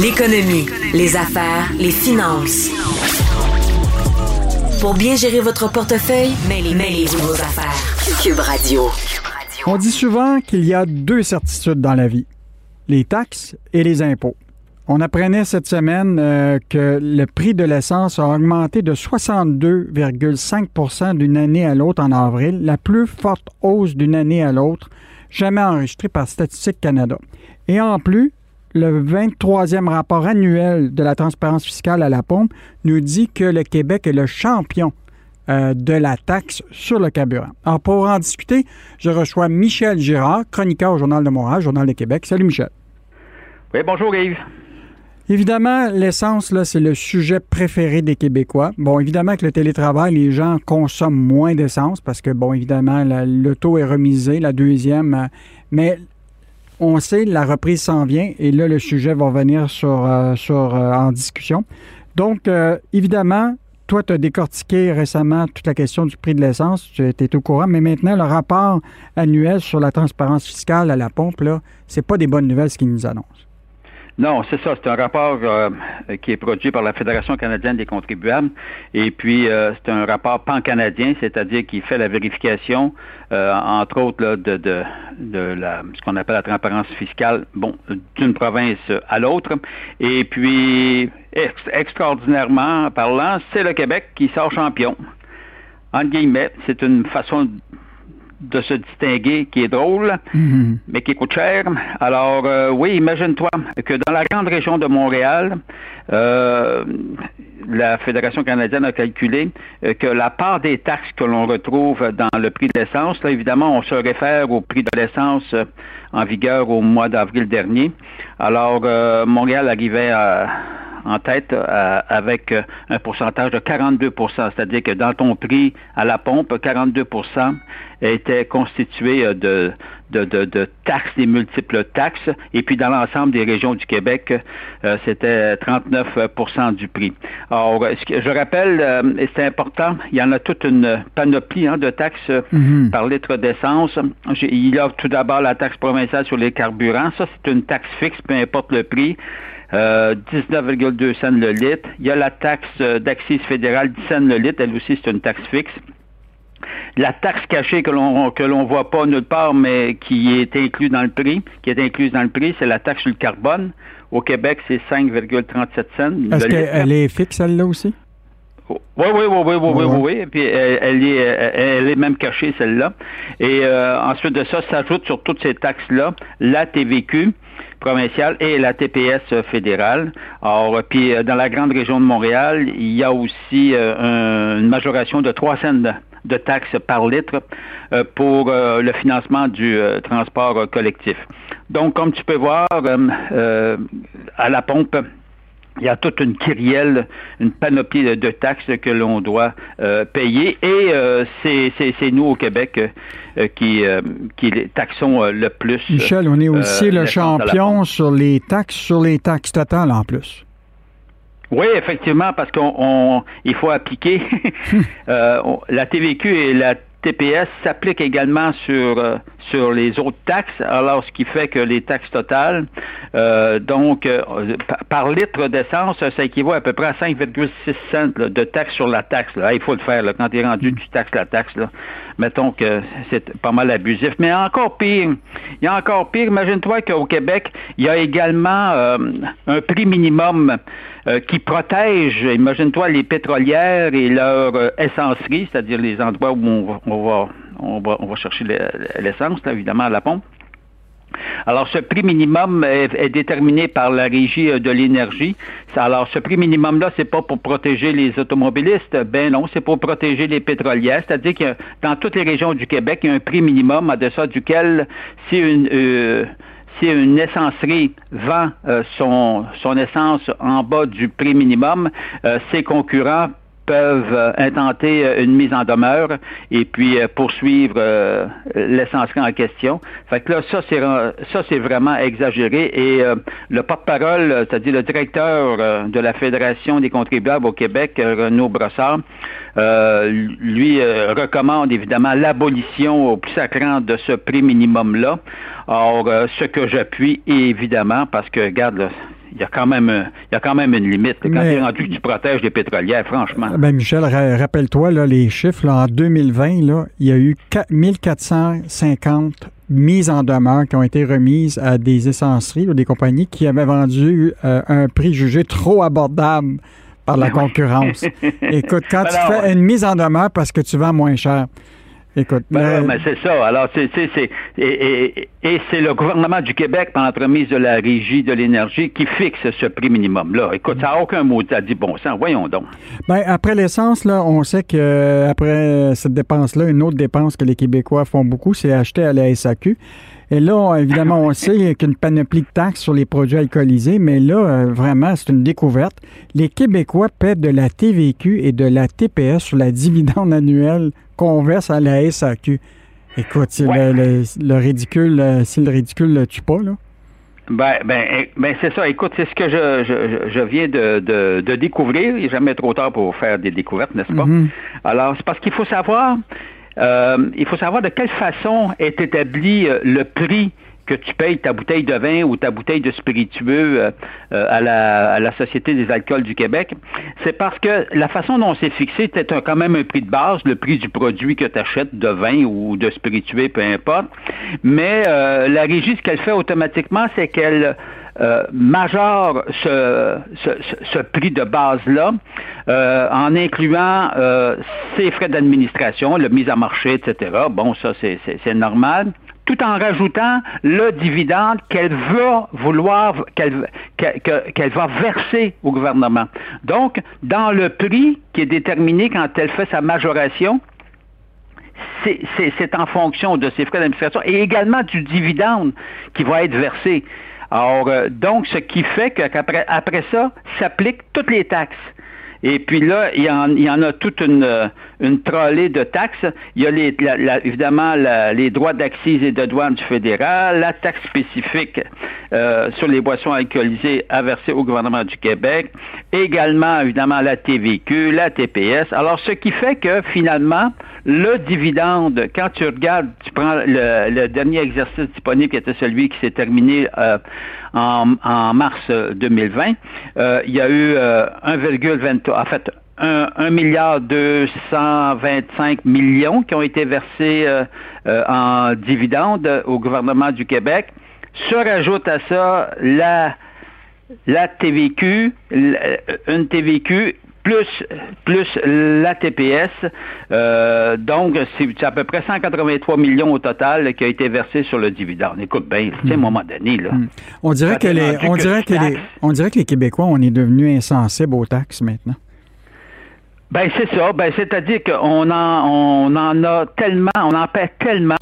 L'économie, les affaires, les finances. Pour bien gérer votre portefeuille, mêlez, mêlez-vous vos affaires. Cube Radio. On dit souvent qu'il y a deux certitudes dans la vie, les taxes et les impôts. On apprenait cette semaine euh, que le prix de l'essence a augmenté de 62,5% d'une année à l'autre en avril, la plus forte hausse d'une année à l'autre jamais enregistrée par Statistique Canada. Et en plus, le 23e rapport annuel de la transparence fiscale à la pompe nous dit que le Québec est le champion euh, de la taxe sur le carburant. Alors, pour en discuter, je reçois Michel Girard, chroniqueur au Journal de Montréal, Journal de Québec. Salut, Michel. Oui, bonjour, Yves. Évidemment, l'essence, là, c'est le sujet préféré des Québécois. Bon, évidemment que le télétravail, les gens consomment moins d'essence parce que, bon, évidemment, le taux est remisé, la deuxième. Euh, mais on sait, la reprise s'en vient et là, le sujet va venir sur, euh, euh, en discussion. Donc, euh, évidemment, toi, tu as décortiqué récemment toute la question du prix de l'essence, tu étais au courant, mais maintenant, le rapport annuel sur la transparence fiscale à la pompe, là, c'est pas des bonnes nouvelles ce qu'ils nous annoncent. Non, c'est ça. C'est un rapport euh, qui est produit par la Fédération canadienne des contribuables. Et puis, euh, c'est un rapport pan-canadien, c'est-à-dire qui fait la vérification, euh, entre autres, là, de, de, de la, ce qu'on appelle la transparence fiscale, bon, d'une province à l'autre. Et puis, ex- extraordinairement parlant, c'est le Québec qui sort champion. En guillemets, c'est une façon de se distinguer qui est drôle, mais qui coûte cher. Alors, euh, oui, imagine-toi que dans la grande région de Montréal, euh, la Fédération canadienne a calculé euh, que la part des taxes que l'on retrouve dans le prix de l'essence, là, évidemment, on se réfère au prix de l'essence euh, en vigueur au mois d'avril dernier. Alors, euh, Montréal arrivait à en tête euh, avec euh, un pourcentage de 42% c'est-à-dire que dans ton prix à la pompe, 42% était constitué de, de, de, de taxes, des multiples taxes, et puis dans l'ensemble des régions du Québec, euh, c'était 39% du prix. Alors, je rappelle, euh, et c'est important, il y en a toute une panoplie hein, de taxes euh, par litre d'essence. Il y a tout d'abord la taxe provinciale sur les carburants. Ça, c'est une taxe fixe, peu importe le prix. Euh, 19,2 cents le litre. Il y a la taxe euh, d'accise fédérale 10 cents le litre. Elle aussi, c'est une taxe fixe. La taxe cachée que l'on que l'on voit pas nulle part, mais qui est inclus dans le prix, qui est incluse dans le prix, c'est la taxe sur le carbone. Au Québec, c'est 5,37 cents. Est-ce qu'elle est fixe, celle-là aussi? Oui, oui, oui, oui, oui, oui, oui, oui. Et puis elle, elle est, elle, elle est même cachée, celle-là. Et euh, ensuite de ça, s'ajoute sur toutes ces taxes-là la TVQ provinciale et la TPS fédérale. Euh, puis euh, dans la grande région de Montréal, il y a aussi euh, un- une majoration de 3 cents de, taxes par litre euh, pour le financement du transport collectif. Donc, comme tu peux voir, à la pompe, il y a toute une kyrielle, une panoplie de, de taxes que l'on doit euh, payer et euh, c'est, nous au Québec euh, qui, qui les taxons le plus. Michel, on est aussi le champion sur les taxes, sur les taxes totales en plus. Oui, effectivement, parce qu'on on- il faut appliquer on- la TVQ et la TPS s'appliquent également sur sur les autres taxes. Alors, ce qui fait que les taxes totales, euh, donc euh, par, litre d'essence, ça équivaut à peu près à 5,6 cents là, de taxes sur la taxe. Là. Il faut le faire là, quand tu es rendu, tu taxes la taxe. Là. Mettons que c'est pas mal abusif. Mais encore pire, il y a encore pire. Imagine-toi qu'au Québec, il y a également euh, un prix minimum qui protège, imagine-toi, les pétrolières et leurs essenceries, c'est-à-dire les endroits où on on va, on va, on va chercher le- l'essence, évidemment, à la pompe. Alors, ce prix minimum est, déterminé par la régie euh, de l'énergie. Alors, ce prix minimum-là, c'est pas pour protéger les automobilistes. Ben non, c'est pour protéger les pétrolières. C'est-à-dire que dans toutes les régions du Québec, il y a un prix minimum à deçà duquel, si une, euh, si une essencerie vend son, son essence en bas du prix minimum, ses concurrents peuvent euh, intenter euh, une mise en demeure et puis euh, poursuivre l'essentiel en question. Fait que là, ça c'est ça c'est vraiment exagéré et le porte-parole, c'est-à-dire le directeur de la Fédération des contribuables au Québec, Renaud Brossard, lui recommande évidemment l'abolition au plus sacrant de ce prix minimum là. Or, ce que j'appuie évidemment parce que regarde il y a quand même, il y a quand même une limite. Quand tu es rendu que tu protèges les pétrolières, franchement. Ben Michel, rappelle-toi les chiffres. en 2020, là, il y a eu 1450 mises en demeure qui ont été remises à des essenceries ou des compagnies qui avaient vendu euh, un prix jugé trop abordable par la ben concurrence. Écoute, quand ben tu fais une mise en demeure parce que tu vends moins cher, Écoute, ben, mais c'est ça. Alors, c'est, c'est, et, et, c'est le gouvernement du Québec, par l'entremise de la Régie de l'énergie, qui fixe ce prix minimum-là. Écoute, ça n'a aucun mot à dit bon sang. Voyons donc. Ben, après l'essence, là, on sait que après cette dépense-là, une autre dépense que les Québécois font beaucoup, c'est acheter à la SAQ. Et là, évidemment, on sait qu'il y a une panoplie de taxes sur les produits alcoolisés, mais là, euh, vraiment, c'est une découverte. Les Québécois paient de la TVQ et de la TPS sur la dividende annuelle qu'on verse à la SAQ. Écoute, le, ridicule, euh, si le ridicule le tue pas, là. Ben, ben, eh, ben c'est ça. Écoute, c'est ce que je, je, viens de, de, découvrir. Il n'est jamais trop tard pour faire des découvertes, n'est-ce pas? Mm-hmm. Alors, c'est parce qu'il faut savoir euh, il faut savoir de quelle façon est établi euh, le prix que tu payes ta bouteille de vin ou ta bouteille de spiritueux euh, à, la, Société des alcools du Québec, c'est parce que la façon dont c'est fixé, c'est quand même un prix de base, le prix du produit que tu achètes de vin ou de spiritueux, peu importe. Mais la régie, ce qu'elle fait automatiquement, c'est qu'elle euh, majore ce, ce, prix de base-là euh, en incluant euh, ses frais d'administration, le mise à marché, etc. Bon, ça, c'est normal tout en rajoutant le dividende qu'elle va vouloir, qu'elle va verser au gouvernement. Donc, dans le prix qui est déterminé quand elle fait sa majoration, c'est en fonction de ses frais d'administration et également du dividende qui va être versé. Alors, euh, donc, ce qui fait qu'après après ça, s'appliquent toutes les taxes. Et puis là, il y en, il y en a toute une, une trollée de taxes. Il y a les, évidemment les droits d'accise et de douane du fédéral, la taxe spécifique euh, sur les boissons alcoolisées à verser au gouvernement du Québec, également évidemment la TVQ, la TPS. Alors, ce qui fait que finalement, le dividende, quand tu regardes, tu prends le, dernier exercice disponible qui était celui qui s'est terminé euh, en, mars 2020, euh, il y a eu 1,23, euh, en fait, 1, milliard 225 millions qui ont été versés en dividendes au gouvernement du Québec. Se rajoute à ça la la TVQ, une TVQ plus, plus la TPS. Euh, donc, c'est à peu près 183 millions au total qui a été versé sur le dividende. Écoute bien, à un hmm. moment donné, là. Hmm. On dirait que les, on dirait que les, on dirait que les Québécois, on est devenus insensibles aux taxes maintenant. Ben c'est ça. Ben c'est-à-dire qu'on en, on en a tellement, on en paie tellement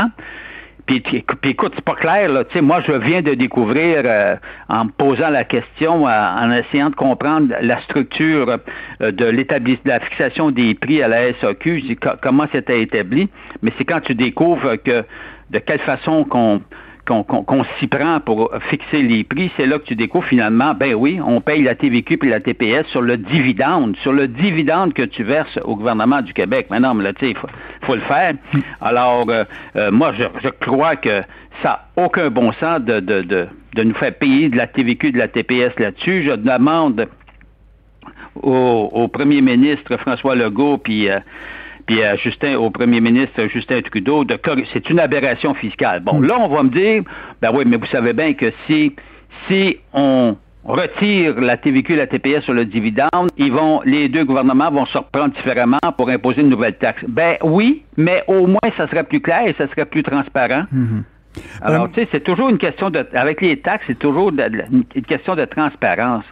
puis, écoute, c'est pas clair, là. Tu sais, moi, je viens de découvrir, euh, en me posant la question, euh, en essayant de comprendre la structure euh, de l'établissement, de la fixation des prix à la SAQ, comment c'était établi. Mais c'est quand tu découvres que de quelle façon qu'on qu'on s'y prend pour fixer les prix, c'est là que tu découvres finalement, ben oui, on paye la TVQ et la TPS sur le dividende, sur le dividende que tu verses au gouvernement du Québec. Mais non, mais là, il faut, le faire. Alors, euh, euh, moi, je, crois que ça n'a aucun bon sens de, nous faire payer de la TVQ de la TPS là-dessus. Je demande au, premier ministre François Legault, puis... Euh, puis à Justin, au premier ministre Justin Trudeau, de c'est une aberration fiscale. Bon, hmm. là, on va me dire, ben oui, mais vous savez bien que si, si on retire la TVQ et la TPS sur le dividende, ils vont, les deux gouvernements vont se reprendre différemment pour imposer une nouvelle taxe. Ben oui, mais au moins ça serait plus clair et ça serait plus transparent. Hmm. Alors, euh, tu sais, c'est toujours une question de, avec les taxes, c'est toujours une question de transparence.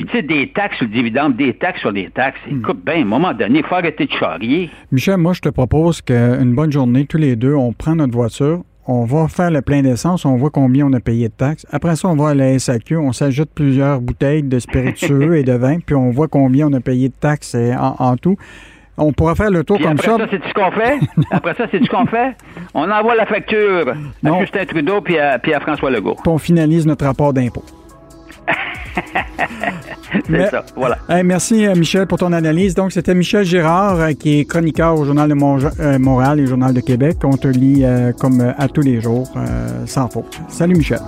Puis tu sais, des taxes sur le dividende, des taxes sur les taxes. Hmm. Écoute, bien, à un moment donné, il faut arrêter de charrier. Michel, moi, je te propose qu'une bonne journée, tous les deux, on prend notre voiture, on va faire le plein d'essence, on voit combien on a payé de taxes. Après ça, on va à la SAQ, on s'ajoute plusieurs bouteilles de spiritueux et de vin, puis on voit combien on a payé de taxes euh, en, tout. On pourra faire le tour Puis comme après ça. ça, c'est ce qu'on fait? après ça, c'est ce qu'on fait? On envoie la facture Non. à Justin Trudeau puis à, puis à François Legault. puis on finalise notre rapport d'impôt. C'est Mais- ça. Voilà. Hey, merci, euh, Michel, pour ton analyse. Donc, c'était Michel Girard, euh, qui est chroniqueur au Journal de Mon- euh, Montréal et Journal de Québec. On te lit euh, comme à tous les jours, euh, sans faute. Salut, Michel.